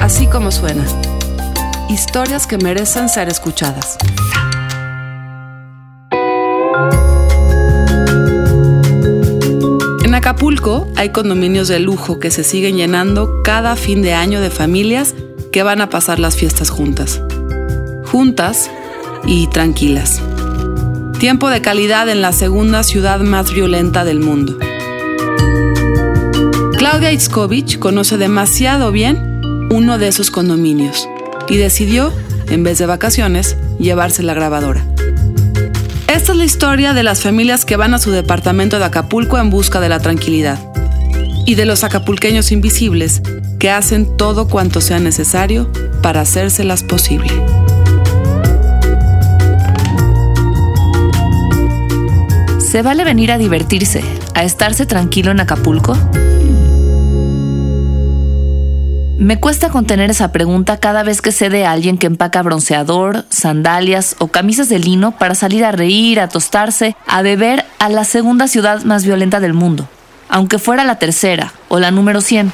Así como suena. Historias que merecen ser escuchadas. En Acapulco hay condominios de lujo que se siguen llenando cada fin de año de familias que van a pasar las fiestas juntas. Juntas y tranquilas. Tiempo de calidad en la segunda ciudad más violenta del mundo. Claudia Itzkovich conoce demasiado bien uno de esos condominios y decidió, en vez de vacaciones, llevarse la grabadora. Esta es la historia de las familias que van a su departamento de Acapulco en busca de la tranquilidad y de los acapulqueños invisibles que hacen todo cuanto sea necesario para hacérselas posible. ¿Se vale venir a divertirse, a estarse tranquilo en Acapulco? Me cuesta contener esa pregunta cada vez que sé de alguien que empaca bronceador, sandalias o camisas de lino para salir a reír, a tostarse, a beber a la segunda ciudad más violenta del mundo, aunque fuera la tercera o la número 100.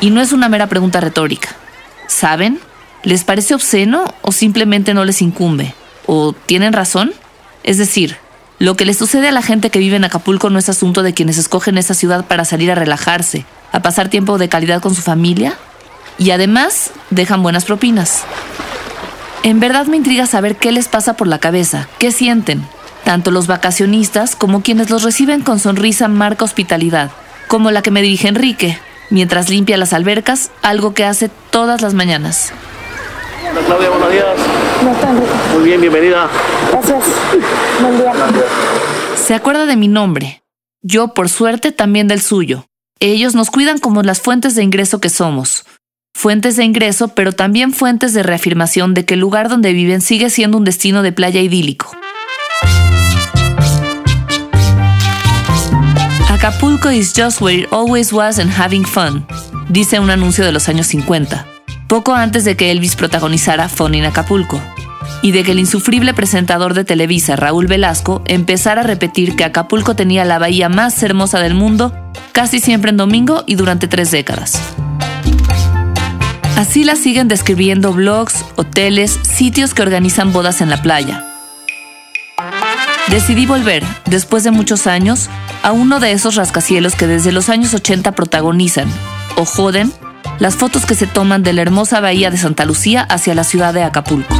Y no es una mera pregunta retórica. ¿Saben? ¿Les parece obsceno o simplemente no les incumbe? ¿O tienen razón? Es decir, lo que le sucede a la gente que vive en Acapulco no es asunto de quienes escogen esa ciudad para salir a relajarse, a pasar tiempo de calidad con su familia y además dejan buenas propinas. En verdad me intriga saber qué les pasa por la cabeza, qué sienten, tanto los vacacionistas como quienes los reciben con sonrisa marca hospitalidad, como la que me dirige Enrique, mientras limpia las albercas, algo que hace todas las mañanas. Hola Claudia, buenos días. ¿Cómo está, Enrique? Muy bien, bienvenida. Gracias. Buen día. Se acuerda de mi nombre. Yo, por suerte, también del suyo. Ellos nos cuidan como las fuentes de ingreso que somos. Fuentes de ingreso, pero también fuentes de reafirmación de que el lugar donde viven sigue siendo un destino de playa idílico. Acapulco is just where it always was and having fun, dice un anuncio de los años 50, poco antes de que Elvis protagonizara Fun in Acapulco y de que el insufrible presentador de Televisa, Raúl Velasco, empezara a repetir que Acapulco tenía la bahía más hermosa del mundo, casi siempre en domingo y durante tres décadas. Así la siguen describiendo blogs, hoteles, sitios que organizan bodas en la playa. Decidí volver, después de muchos años, a uno de esos rascacielos que desde los años 80 protagonizan, o joden, las fotos que se toman de la hermosa bahía de Santa Lucía hacia la ciudad de Acapulco.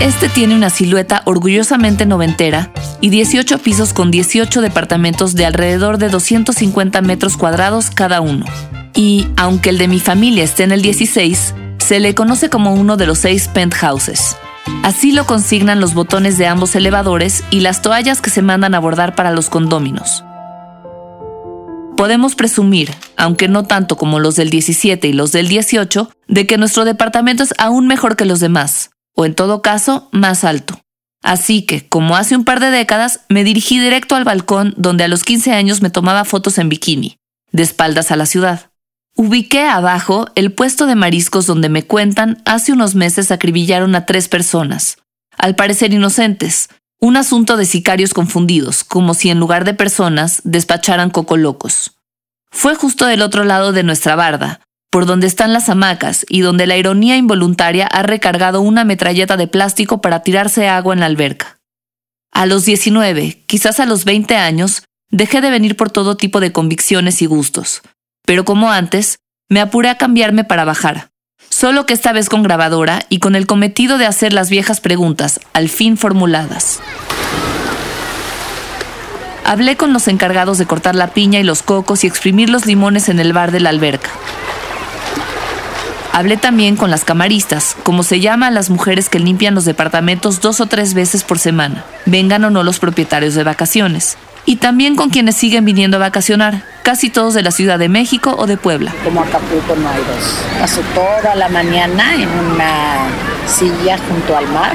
Este tiene una silueta orgullosamente noventera y 18 pisos con 18 departamentos de alrededor de 250 metros cuadrados cada uno. Y, aunque el de mi familia esté en el 16, se le conoce como uno de los seis penthouses. Así lo consignan los botones de ambos elevadores y las toallas que se mandan a bordar para los condóminos. Podemos presumir, aunque no tanto como los del 17 y los del 18, de que nuestro departamento es aún mejor que los demás, o en todo caso, más alto. Así que, como hace un par de décadas, me dirigí directo al balcón donde a los 15 años me tomaba fotos en bikini, de espaldas a la ciudad. Ubiqué abajo el puesto de mariscos donde me cuentan hace unos meses acribillaron a tres personas, al parecer inocentes, un asunto de sicarios confundidos, como si en lugar de personas despacharan coco locos. Fue justo del otro lado de nuestra barda, por donde están las hamacas y donde la ironía involuntaria ha recargado una metralleta de plástico para tirarse agua en la alberca. A los 19, quizás a los 20 años, dejé de venir por todo tipo de convicciones y gustos, pero como antes, me apuré a cambiarme para bajar, solo que esta vez con grabadora y con el cometido de hacer las viejas preguntas, al fin formuladas. Hablé con los encargados de cortar la piña y los cocos y exprimir los limones en el bar de la alberca. Hablé también con las camaristas, como se llama a las mujeres que limpian los departamentos dos o tres veces por semana, vengan o no los propietarios de vacaciones. Y también con quienes siguen viniendo a vacacionar, casi todos de la Ciudad de México o de Puebla. Como Acapulco no hay dos. Paso toda la mañana en una silla junto al mar,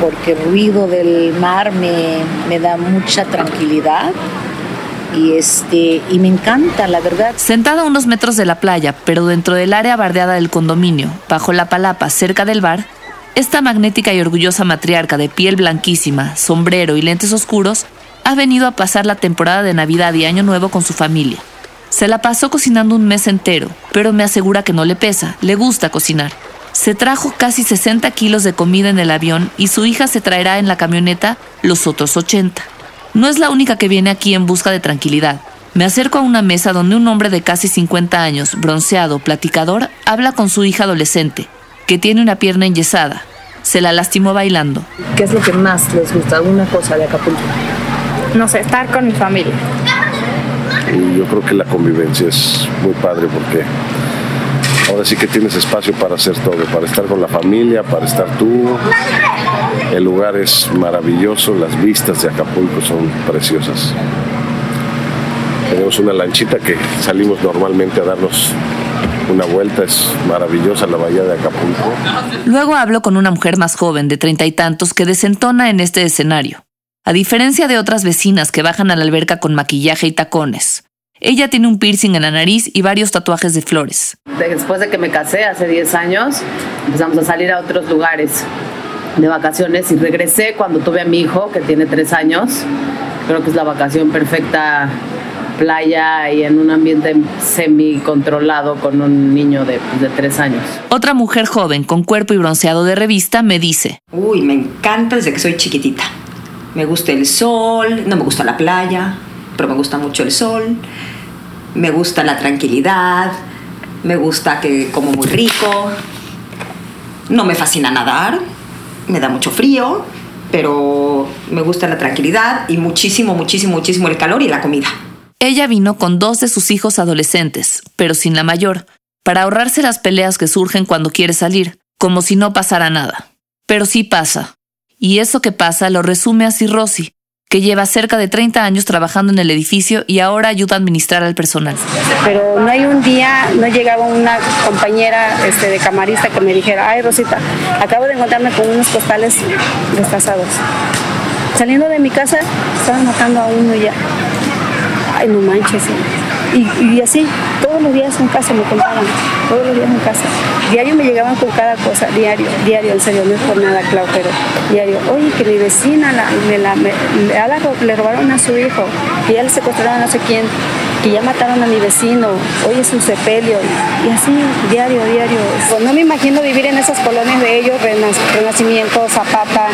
porque el ruido del mar me, me da mucha tranquilidad y este y me encanta la verdad Sentada a unos metros de la playa, pero dentro del área bardeada del condominio, bajo la palapa cerca del bar, esta magnética y orgullosa matriarca de piel blanquísima, sombrero y lentes oscuros ha venido a pasar la temporada de Navidad y Año Nuevo con su familia. Se la pasó cocinando un mes entero, pero me asegura que no le pesa, le gusta cocinar. Se trajo casi 60 kilos de comida en el avión y su hija se traerá en la camioneta los otros 80. No es la única que viene aquí en busca de tranquilidad. Me acerco a una mesa donde un hombre de casi 50 años, bronceado, platicador, habla con su hija adolescente, que tiene una pierna enyesada. Se la lastimó bailando. ¿Qué es lo que más les gusta? ¿Alguna cosa de Acapulco? No sé, estar con mi familia. Y yo creo que la convivencia es muy padre porque ahora sí que tienes espacio para hacer todo, para estar con la familia, para estar tú. El lugar es maravilloso, las vistas de Acapulco son preciosas. Tenemos una lanchita que salimos normalmente a darnos una vuelta, es maravillosa la bahía de Acapulco. Luego hablo con una mujer más joven, de treinta y tantos, que desentona en este escenario. A diferencia de otras vecinas que bajan a la alberca con maquillaje y tacones. Ella tiene un piercing en la nariz y varios tatuajes de flores. Después de que me casé hace 10 años, empezamos a salir a otros lugares de vacaciones y regresé cuando tuve a mi hijo, que tiene 3 años. Creo que es la vacación perfecta, playa y en un ambiente semi controlado con un niño de, pues, de 3 años. Otra mujer joven con cuerpo y bronceado de revista me dice, Uy, me encanta desde que soy chiquitita. Me gusta el sol, no me gusta la playa, pero me gusta mucho el sol. Me gusta la tranquilidad, me gusta que como muy rico. No me fascina nadar, me da mucho frío, pero me gusta la tranquilidad y muchísimo, muchísimo, muchísimo el calor y la comida. ella vino con dos de sus hijos adolescentes, pero sin la mayor, para ahorrarse las peleas que surgen cuando quiere salir, como si no pasara nada. Pero sí pasa. Y eso que pasa lo resume así Rosy, que lleva cerca de 30 años trabajando en el edificio y ahora ayuda a administrar al personal. Pero no hay un día, no llegaba una compañera este, de camarista que me dijera, ay Rosita, acabo de encontrarme con unos costales destazados. Saliendo de mi casa, estaban matando a uno ya. Ay, no manches. Y, así, todos los días en casa me contaban, todos los días en casa. Diario me llegaban con cada cosa, diario, diario, en serio, no es por nada, Clau, pero diario. Oye, que mi vecina la, le, robaron a su hijo, que ya le secuestraron a no sé quién, que ya mataron a mi vecino, hoy es un sepelio, y, así, diario, diario. Pues no me imagino vivir en esas colonias de ellos, Renac- Renacimiento, Zapata,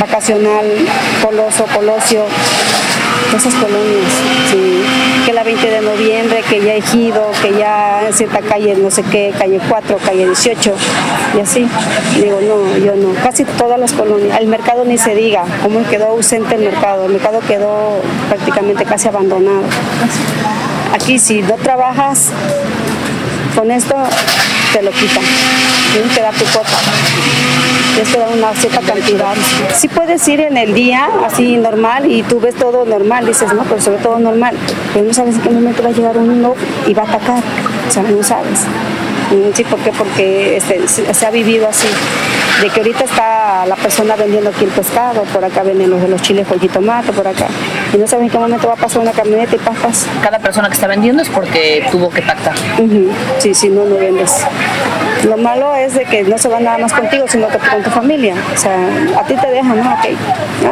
Vacacional, Coloso, Colosio, esas colonias. Que la 20 de noviembre, que ya Ejido, que ya cierta calle, no sé qué, calle 4, calle 18, y así. Digo, no, yo no. Casi todas las colonias. El mercado ni se diga, cómo quedó ausente el mercado. El mercado quedó prácticamente casi abandonado. Aquí, si no trabajas con esto, te lo quitan. Tienes que dar tu cuota. Tienes que dar una cierta cantidad. Sí puedes ir en el día, así normal, y tú ves todo normal, dices, no, pero sobre todo normal. Pero no sabes en qué momento va a llegar uno y va a atacar. O sea, no sabes. Sí, ¿por qué? Porque este, se ha vivido así. De que ahorita está la persona vendiendo aquí el pescado, por acá venden los de los chiles con jitomate, por acá. Y no sabes en qué momento va a pasar una camioneta y pasas. Cada persona que está vendiendo es porque tuvo que pactar. Ujú, Sí, sí, no, no vendes. Lo malo es de que no se va nada más contigo, sino que con tu familia. O sea, a ti te dejan, ¿no? Ok.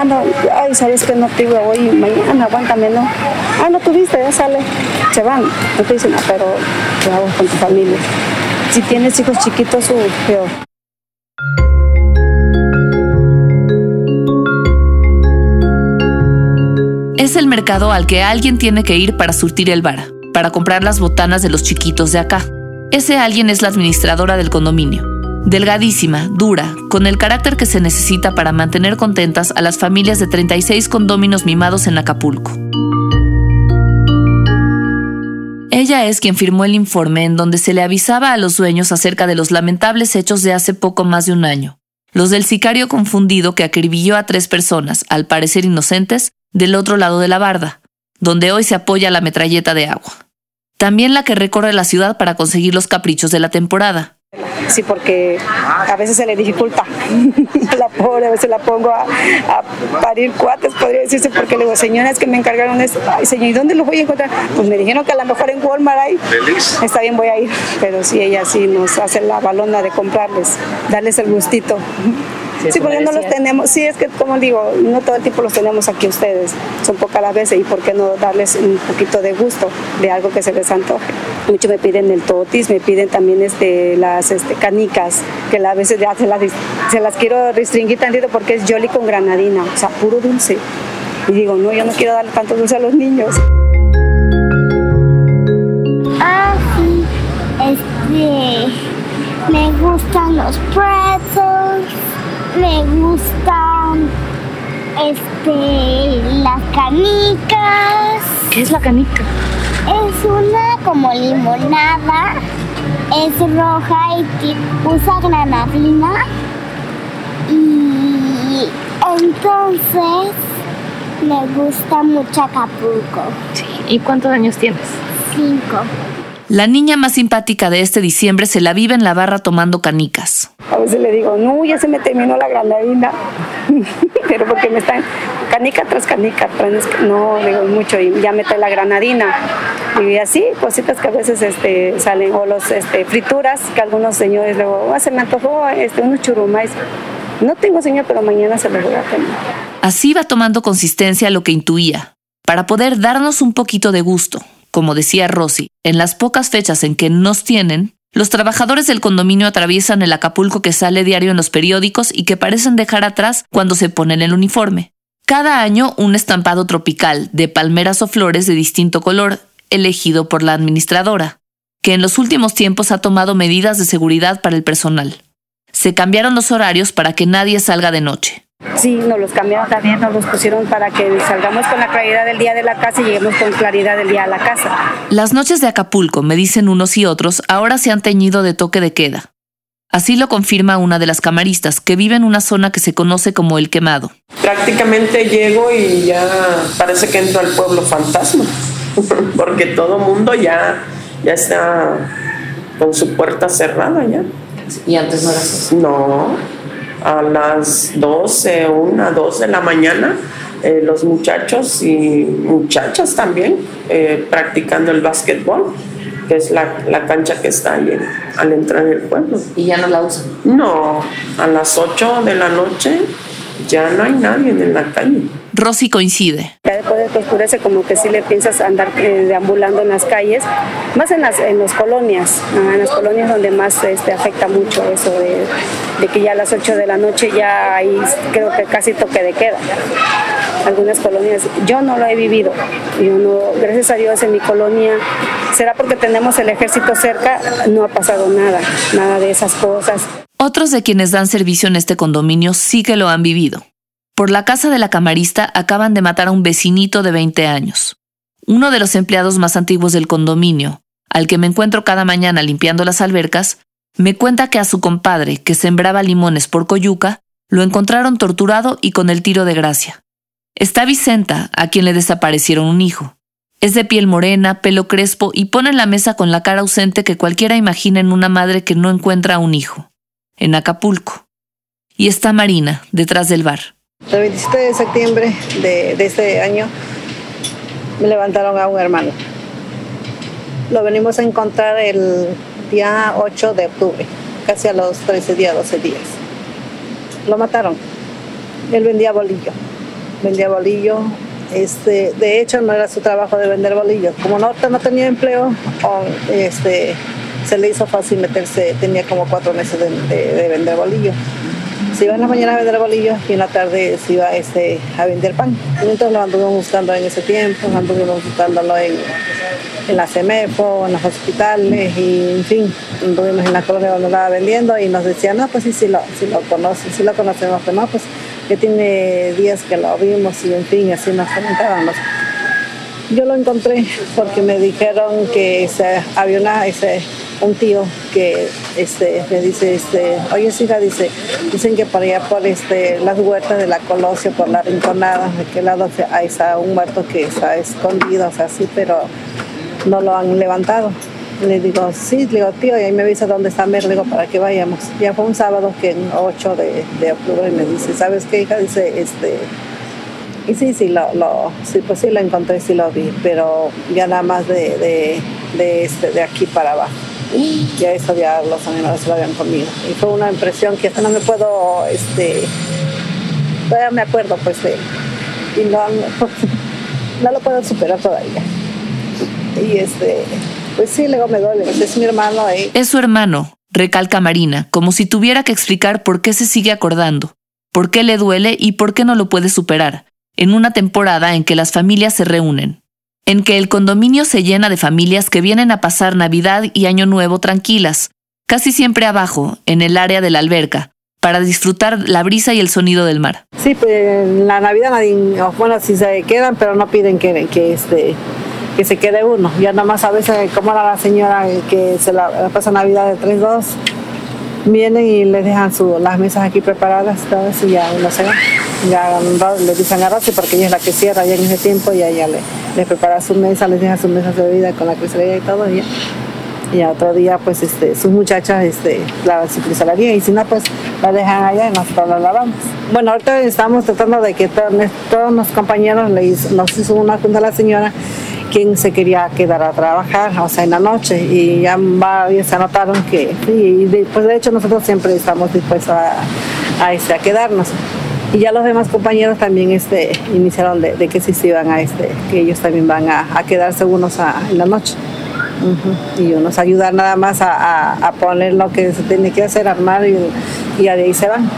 Ah, no, ay, sabes que no tuve hoy, mañana, aguántame, ¿no? Ah, no tuviste, ya sale. Se van. No te dicen, ah, pero ¿qué hago con tu familia? Si tienes hijos chiquitos, uy, peor. Es el mercado al que alguien tiene que ir para surtir el bar, para comprar las botanas de los chiquitos de acá. Ese alguien es la administradora del condominio. Delgadísima, dura, con el carácter que se necesita para mantener contentas a las familias de 36 condóminos mimados en Acapulco. Ella es quien firmó el informe en donde se le avisaba a los dueños acerca de los lamentables hechos de hace poco más de un año. Los del sicario confundido que acribilló a tres personas, al parecer inocentes, del otro lado de la barda, donde hoy se apoya la metralleta de agua. También la que recorre la ciudad para conseguir los caprichos de la temporada. Sí, porque a veces se le dificulta. la pobre, a veces la pongo a, a parir cuates, podría decirse, porque le digo, señora, es que me encargaron esto. Ay, señor, ¿y dónde lo voy a encontrar? Pues me dijeron que a lo mejor en Walmart hay. Está bien, voy a ir. Pero sí, ella sí nos hace la balona de comprarles, darles el gustito. Sí, porque no los tenemos, sí, es que como digo, no todo el tiempo los tenemos aquí ustedes, son pocas las veces y por qué no darles un poquito de gusto de algo que se les antoje. Muchos me piden el totis, me piden también este, las este, canicas, que a veces ya se las, se las quiero restringir tantito porque es jolly con granadina, o sea, puro dulce. Y digo, no, yo no quiero darle tanto dulce a los niños. Ah, sí, este, me gustan los pretzels, me gustan este, las canicas. ¿Qué es la canica? Es una como limonada, es roja y usa granadina. Y entonces me gusta mucho Acapulco. Sí. ¿Y cuántos años tienes? Cinco. La niña más simpática de este diciembre se la vive en la barra tomando canicas. A veces le digo, no, ya se me terminó la granadina, pero porque me están canica tras canica, no, digo mucho, y ya mete la granadina. Y así, cositas que a veces este, salen, o los este, frituras, que algunos señores luego, ah, se me antojó este, unos churumais. No tengo señor, pero mañana se los voy a tener. Así va tomando consistencia lo que intuía, para poder darnos un poquito de gusto. Como decía Rosy, en las pocas fechas en que nos tienen, los trabajadores del condominio atraviesan el Acapulco que sale diario en los periódicos y que parecen dejar atrás cuando se ponen el uniforme. Cada año un estampado tropical de palmeras o flores de distinto color, elegido por la administradora, que en los últimos tiempos ha tomado medidas de seguridad para el personal. Se cambiaron los horarios para que nadie salga de noche. Sí, nos los cambiaron también, nos los pusieron para que salgamos con la claridad del día de la casa y lleguemos con claridad del día a la casa. Las noches de Acapulco, me dicen unos y otros, ahora se han teñido de toque de queda. Así lo confirma una de las camaristas, que vive en una zona que se conoce como El Quemado. Prácticamente llego y ya parece que entro al pueblo fantasma, porque todo mundo ya, ya está con su puerta cerrada ya. ¿Y antes no era así? No, a las 12, 1, 2 de la mañana, eh, los muchachos y muchachas también eh, practicando el básquetbol, que es la, la cancha que está ahí al entrar en el pueblo. ¿Y ya no la usan? No, a las 8 de la noche ya no hay nadie en la calle. Rosy coincide. Después de oscurece, como que sí le piensas andar eh, deambulando en las calles, más en las, en las colonias, en las colonias donde más este, afecta mucho eso de, de que ya a las 8 de la noche ya hay, creo que casi toque de queda. Algunas colonias, yo no lo he vivido, yo no, gracias a Dios en mi colonia, será porque tenemos el ejército cerca, no ha pasado nada, nada de esas cosas. Otros de quienes dan servicio en este condominio sí que lo han vivido. Por la casa de la camarista acaban de matar a un vecinito de 20 años. Uno de los empleados más antiguos del condominio, al que me encuentro cada mañana limpiando las albercas, me cuenta que a su compadre, que sembraba limones por Coyuca, lo encontraron torturado y con el tiro de gracia. Está Vicenta, a quien le desaparecieron un hijo. Es de piel morena, pelo crespo y pone en la mesa con la cara ausente que cualquiera imagina en una madre que no encuentra a un hijo. En Acapulco. Y está Marina, detrás del bar. El 27 de septiembre de, este año me levantaron a un hermano. Lo venimos a encontrar el día 8 de octubre, casi a los 13 días, 12 días. Lo mataron. Él vendía bolillo. Vendía bolillo. Este, de hecho, no era su trabajo de vender bolillo. Como no, no tenía empleo, este, se le hizo fácil meterse, tenía como cuatro meses de, de, de vender bolillo se iba en la mañana a vender bolillos y en la tarde se iba este, a vender pan. entonces lo anduvimos buscando en ese tiempo, anduvimos buscándolo en, la CEMEFO, en los hospitales y en fin, anduvimos en la colonia estaba vendiendo y nos decían, no, pues sí, sí lo, sí lo conocen, sí lo conocemos, pero no, pues que tiene días que lo vimos y en fin, así nos comentábamos. Yo lo encontré porque me dijeron que se, había una, ese, un tío que este, me dice, este, oye hija, dice, dicen que por allá por este, las huertas de la Colosio, por la rinconada, de qué lado hay está un muerto que está escondido, o sea, sí, pero no lo han levantado. Le digo, sí, le digo, tío, y ahí me avisa dónde está Mer, le digo, para que vayamos. Ya fue un sábado que en 8 de, de octubre me dice, ¿sabes qué, hija? Dice, este, y sí, sí, lo, lo, sí, pues sí lo encontré, sí lo vi, pero ya nada más de, de, de, este, de aquí para abajo. Ya eso ya los animales lo habían comido. Y fue una impresión que hasta no me puedo, este, todavía me acuerdo pues de, y no, no lo puedo superar todavía. Y este, pues sí, luego me duele, es mi hermano ahí. Es su hermano, recalca Marina, como si tuviera que explicar por qué se sigue acordando, por qué le duele y por qué no lo puede superar, en una temporada en que las familias se reúnen, en que el condominio se llena de familias que vienen a pasar Navidad y Año Nuevo tranquilas, casi siempre abajo, en el área de la alberca, para disfrutar la brisa y el sonido del mar. Sí, pues en la Navidad bueno, si se quedan, pero no piden que, que este que se quede uno. Ya nada más a veces, como era la señora que se la, pasa Navidad de 3-2, vienen y les dejan su, las mesas aquí preparadas, todas, y ya se va. Ya le dicen a Rosy porque ella es la que cierra ya en ese tiempo y ella le, les prepara su mesa, les deja sus mesas de bebida con la crisalería y todo. Y ya y otro día pues este, sus muchachas este, lavan su crisalería y si no pues la dejan allá y nosotros la lavamos. Bueno, ahorita estamos tratando de que todos, todos los compañeros le nos hizo una junta a la señora quien se quería quedar a trabajar, o sea, en la noche, y ya varios se anotaron que, y pues de hecho nosotros siempre estamos dispuestos a, a, este, a quedarnos. Y ya los demás compañeros también este, iniciaron de, que sí se iban a, este, que ellos también van a, quedarse unos en la noche. Y unos ayudar nada más a, poner lo que se tiene que hacer, armar y, y de ahí se van.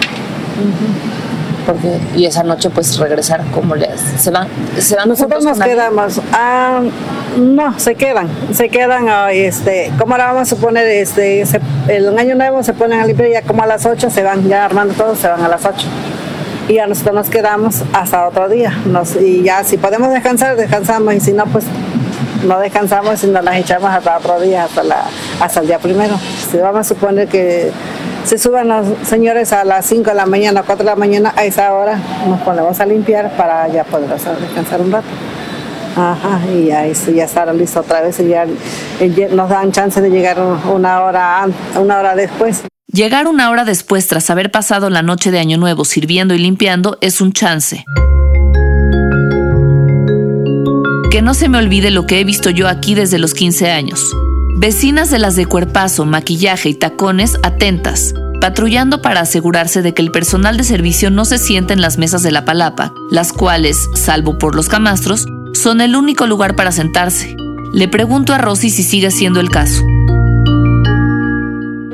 Porque, y esa noche pues regresar como les se van se van nosotros nos quedamos. Ah, no se quedan se quedan ah, este como ahora vamos a suponer este el año nuevo se ponen a limpiar ya como a las 8 se van ya armando todo se van a las 8 y a nosotros nos quedamos hasta otro día nos, y ya si podemos descansar descansamos y si no pues no descansamos y nos las echamos hasta otro día, hasta, la, hasta el día primero. Si vamos a suponer que se suban los señores a las 5 de la mañana, 4 de la mañana, a esa hora nos ponemos a limpiar para ya poder descansar un rato. Ajá, y ya, ya estar listo otra vez y ya, nos dan chance de llegar una hora, una hora después. Llegar una hora después tras haber pasado la noche de Año Nuevo sirviendo y limpiando es un chance que no se me olvide lo que he visto yo aquí desde los 15 años. Vecinas de las de cuerpazo, maquillaje y tacones atentas, patrullando para asegurarse de que el personal de servicio no se siente en las mesas de la palapa, las cuales, salvo por los camastros, son el único lugar para sentarse. Le pregunto a Rosy si sigue siendo el caso.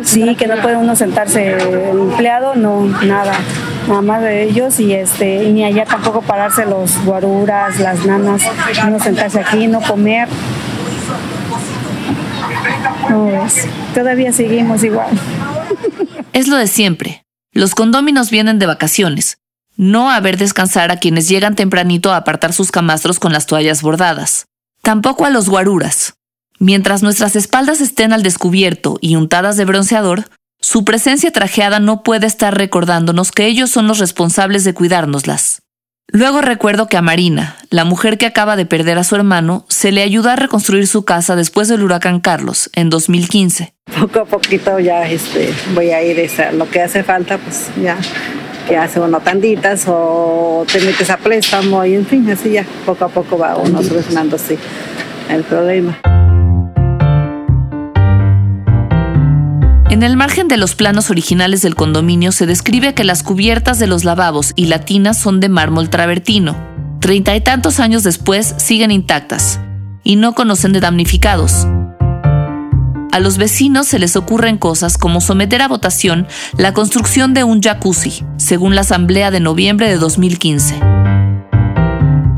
Sí, que no puede uno sentarse empleado, no, nada nada más de ellos y este y ni allá tampoco pararse los guaruras, las nanas, no sentarse aquí, no comer. No todavía seguimos igual. Es lo de siempre. Los condóminos vienen de vacaciones, no a ver descansar a quienes llegan tempranito a apartar sus camastros con las toallas bordadas. Tampoco a los guaruras. Mientras nuestras espaldas estén al descubierto y untadas de bronceador, su presencia trajeada no puede estar recordándonos que ellos son los responsables de cuidárnoslas. Luego recuerdo que a Marina, la mujer que acaba de perder a su hermano, se le ayudó a reconstruir su casa después del huracán Carlos en 2015. Poco a poquito ya este, voy a ir, a lo que hace falta, pues ya, que hace uno tanditas o te metes a préstamo y en fin, así ya, poco a poco va uno solucionando así el problema. En el margen de los planos originales del condominio se describe que las cubiertas de los lavabos y latinas son de mármol travertino. Treinta y tantos años después siguen intactas y no conocen de damnificados. A los vecinos se les ocurren cosas como someter a votación la construcción de un jacuzzi, según la asamblea de noviembre de 2015.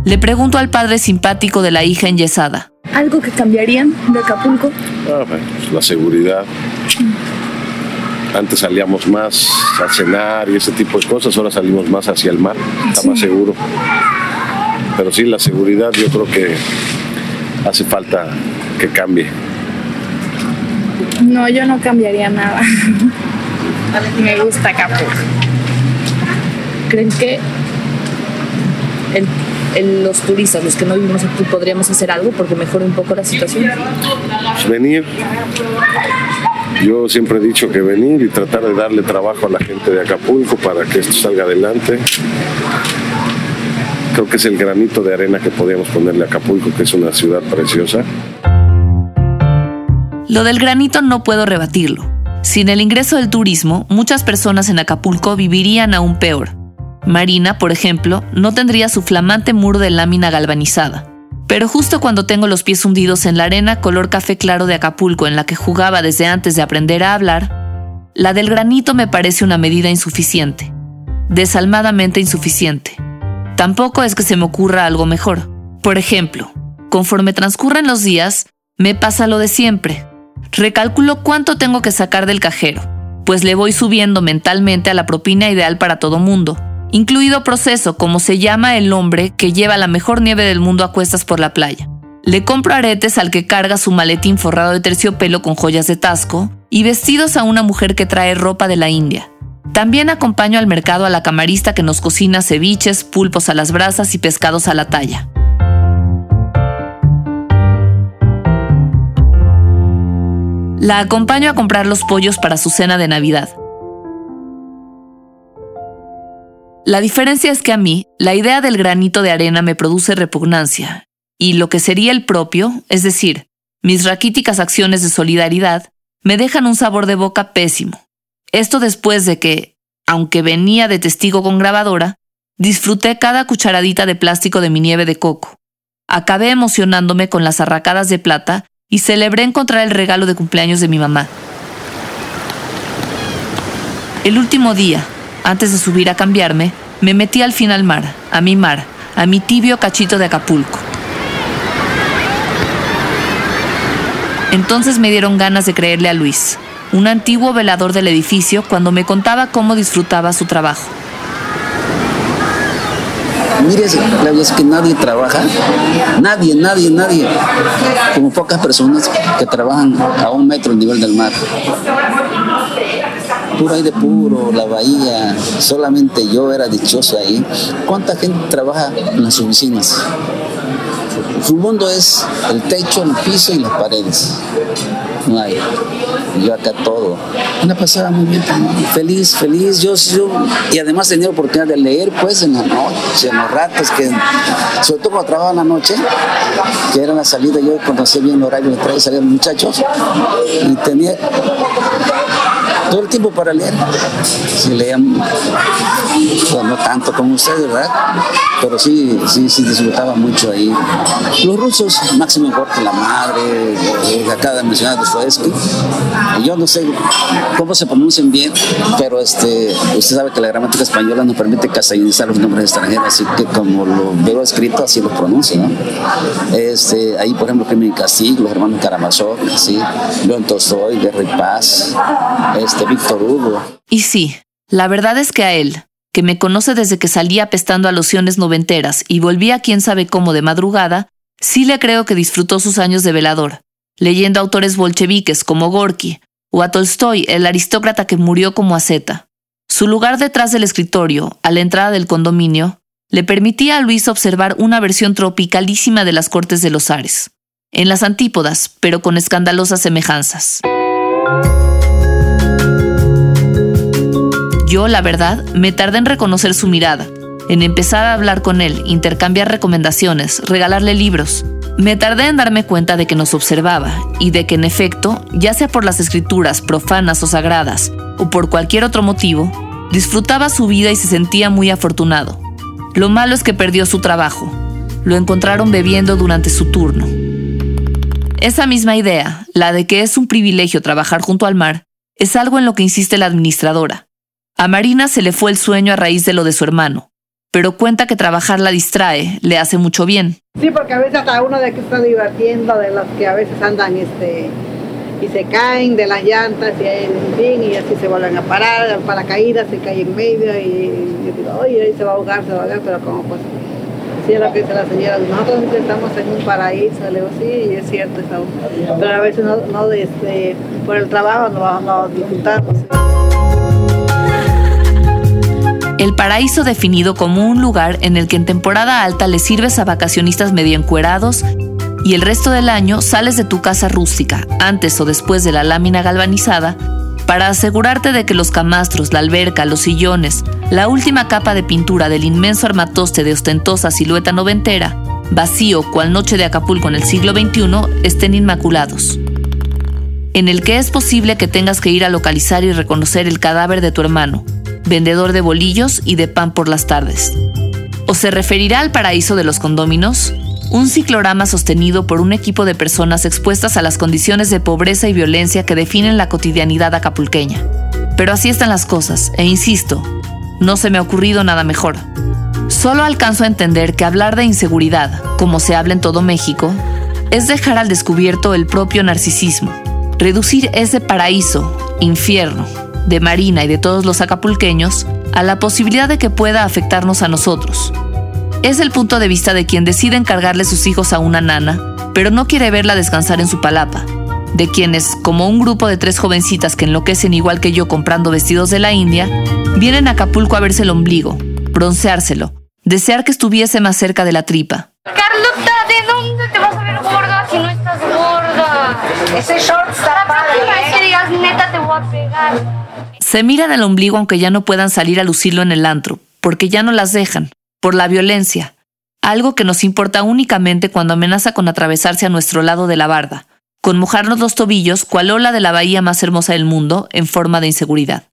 Le pregunto al padre simpático de la hija enyesada. ¿Algo que cambiarían de Acapulco? Ah, la seguridad. Antes salíamos más a cenar y ese tipo de cosas, ahora salimos más hacia el mar, está más seguro. Pero sí, la seguridad yo creo que hace falta que cambie. No, yo no cambiaría nada. Me gusta Acapulco. ¿Creen que los turistas, los que no vivimos aquí, podríamos hacer algo porque mejore un poco la situación? Pues venir, yo siempre he dicho que venir y tratar de darle trabajo a la gente de Acapulco para que esto salga adelante. Creo que es el granito de arena que podíamos ponerle a Acapulco, que es una ciudad preciosa. Lo del granito no puedo rebatirlo. Sin el ingreso del turismo, muchas personas en Acapulco vivirían aún peor. Marina, por ejemplo, no tendría su flamante muro de lámina galvanizada. Pero justo cuando tengo los pies hundidos en la arena color café claro de Acapulco en la que jugaba desde antes de aprender a hablar, la del granito me parece una medida insuficiente, desalmadamente insuficiente. Tampoco es que se me ocurra algo mejor. Por ejemplo, conforme transcurren los días, me pasa lo de siempre, Recalculo cuánto tengo que sacar del cajero, pues le voy subiendo mentalmente a la propina ideal para todo mundo, incluido proceso como se llama el hombre que lleva la mejor nieve del mundo a cuestas por la playa. Le compro aretes al que carga su maletín forrado de terciopelo con joyas de tasco y vestidos a una mujer que trae ropa de la India. También acompaño al mercado a la camarista que nos cocina ceviches, pulpos a las brasas y pescados a la talla. La acompaño a comprar los pollos para su cena de Navidad. La diferencia es que a mí, la idea del granito de arena me produce repugnancia, y lo que sería el propio, es decir, mis raquíticas acciones de solidaridad, me dejan un sabor de boca pésimo. Esto después de que, aunque venía de testigo con grabadora, disfruté cada cucharadita de plástico de mi nieve de coco. Acabé emocionándome con las arracadas de plata y celebré encontrar el regalo de cumpleaños de mi mamá. El último día, antes de subir a cambiarme, me metí al fin al mar, a mi mar, a mi tibio cachito de Acapulco. Entonces me dieron ganas de creerle a Luis, un antiguo velador del edificio, cuando me contaba cómo disfrutaba su trabajo. Mire, Claudia, es que nadie trabaja, nadie, nadie, nadie, como pocas personas que trabajan a un metro del nivel del mar. Puro de puro, la bahía, solamente yo era dichoso ahí. ¿Cuánta gente trabaja en las oficinas? Su mundo es el techo, el piso y las paredes. No hay. Yo acá todo. Una pasaba muy bien Feliz, feliz. Yo, yo, y además tenía oportunidad de leer pues en la noche, en los ratos, que, sobre todo cuando trabajaba en la noche, que era la salida, yo conocía bien el horario de traer salían los muchachos y tenía todo el tiempo para leer. Si leían, pues no tanto como ustedes, ¿verdad? Pero sí, sí, sí disfrutaba mucho ahí. Los rusos, Máximo Gorky, la madre, eh, acaba de mencionar Dostoevsky. Yo no sé cómo se pronuncian bien, pero este, usted sabe que la gramática española nos permite castellanizar los nombres extranjeros, así que como lo veo escrito, así lo pronuncio, ¿no? Este, ahí, por ejemplo, Crimen Castigo, los hermanos Karamazov, ¿sí? León Tolstoy, Guerra y Paz, este, Hugo. Y sí, la verdad es que a él, que me conoce desde que salía apestando a lociones noventeras y volvía quién sabe cómo de madrugada, sí le creo que disfrutó sus años de velador, leyendo autores bolcheviques como Gorky, o a Tolstoy, el aristócrata que murió como asceta. Su lugar detrás del escritorio, a la entrada del condominio, le permitía a Luis observar una versión tropicalísima de las Cortes de los Ares, en las antípodas, pero con escandalosas semejanzas. Yo, la verdad, me tardé en reconocer su mirada, en empezar a hablar con él, intercambiar recomendaciones, regalarle libros. Me tardé en darme cuenta de que nos observaba y de que en efecto, ya sea por las escrituras profanas o sagradas, o por cualquier otro motivo, disfrutaba su vida y se sentía muy afortunado. Lo malo es que perdió su trabajo. Lo encontraron bebiendo durante su turno. Esa misma idea, la de que es un privilegio trabajar junto al mar, es algo en lo que insiste la administradora. A Marina se le fue el sueño a raíz de lo de su hermano, pero cuenta que trabajar la distrae, le hace mucho bien. Sí, porque a veces hasta uno de que está divirtiendo, de los que a veces andan este, y se caen de las llantas y, en fin, y así se vuelven a parar, el paracaídas se cae en medio y yo digo, oye, ahí se va a ahogar, se va a ahogar, pero como pues, sí es lo que dice la señora, nosotros estamos en un paraíso, le digo, sí, y es cierto, pero a veces no, no este, por el trabajo no, no disfrutamos. El paraíso definido como un lugar en el que en temporada alta le sirves a vacacionistas medio encuerados y el resto del año sales de tu casa rústica, antes o después de la lámina galvanizada, para asegurarte de que los camastros, la alberca, los sillones, la última capa de pintura del inmenso armatoste de ostentosa silueta noventera, vacío cual noche de Acapulco en el siglo XXI, estén inmaculados. en el que es posible que tengas que ir a localizar y reconocer el cadáver de tu hermano, vendedor de bolillos y de pan por las tardes. ¿O se referirá al paraíso de los condóminos? Un ciclorama sostenido por un equipo de personas expuestas a las condiciones de pobreza y violencia que definen la cotidianidad acapulqueña. Pero así están las cosas, e insisto, no se me ha ocurrido nada mejor. Solo alcanzo a entender que hablar de inseguridad, como se habla en todo México, es dejar al descubierto el propio narcisismo, reducir ese paraíso, infierno, de Marina y de todos los acapulqueños a la posibilidad de que pueda afectarnos a nosotros. Es el punto de vista de quien decide encargarle sus hijos a una nana, pero no quiere verla descansar en su palapa, de quienes, como un grupo de tres jovencitas que enloquecen igual que yo comprando vestidos de la India, vienen a Acapulco a verse el ombligo, bronceárselo, desear que estuviese más cerca de la tripa. Carlota, Ese short está padre. ¿eh? que digas neta te voy a pegar. Se miran el ombligo aunque ya no puedan salir a lucirlo en el antro, porque ya no las dejan, por la violencia, algo que nos importa únicamente cuando amenaza con atravesarse a nuestro lado de la barda, con mojarnos los tobillos cual ola de la bahía más hermosa del mundo en forma de inseguridad.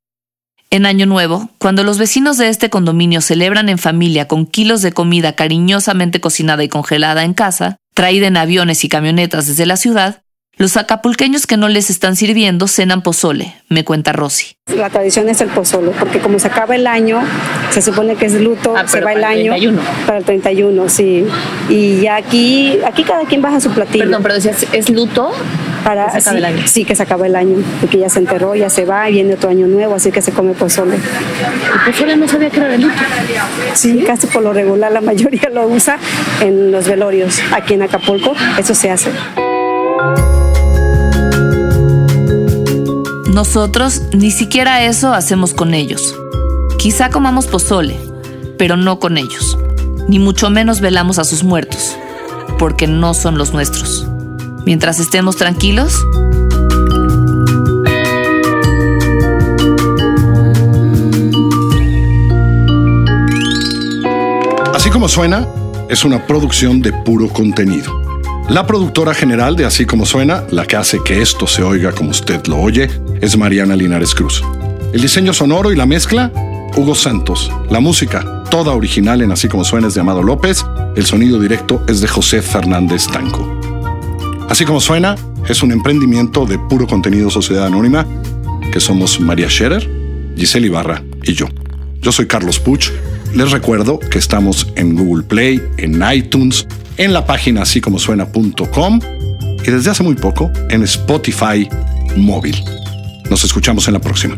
En Año Nuevo, cuando los vecinos de este condominio celebran en familia con kilos de comida cariñosamente cocinada y congelada en casa, traída en aviones y camionetas desde la ciudad, los acapulqueños que no les están sirviendo cenan pozole, me cuenta Rosy. La tradición es el pozole, porque como se acaba el año, se supone que es luto, Ah, se va el para el año 31. para el 31, sí. Y ya aquí, aquí cada quien baja su platillo. Perdón, pero decías, ¿es luto? Para, que se acabe sí, el año. sí, que se acaba el año, porque ya se enterró, ya se va, viene otro año nuevo, así que se come pozole. El pozole no sabía que era de luto. Sí, casi por lo regular la mayoría lo usa en los velorios. Aquí en Acapulco, eso se hace. Nosotros ni siquiera eso hacemos con ellos. Quizá comamos pozole, pero no con ellos. Ni mucho menos velamos a sus muertos, porque no son los nuestros. Mientras estemos tranquilos, Así como suena, es una producción de puro contenido. La productora general de Así como suena, la que hace que esto se oiga como usted lo oye, es Mariana Linares Cruz. El diseño sonoro y la mezcla, Hugo Santos. La música, toda original en Así como suena es de Amado López. El sonido directo es de José Fernández Tanco. Así como suena, es un emprendimiento de puro contenido Sociedad Anónima, que somos María Scherer, Giselle Ibarra y yo. Yo soy Carlos Puch. Les recuerdo que estamos en Google Play, en iTunes, en la página así como suena.com y desde hace muy poco en Spotify móvil. Nos escuchamos en la próxima.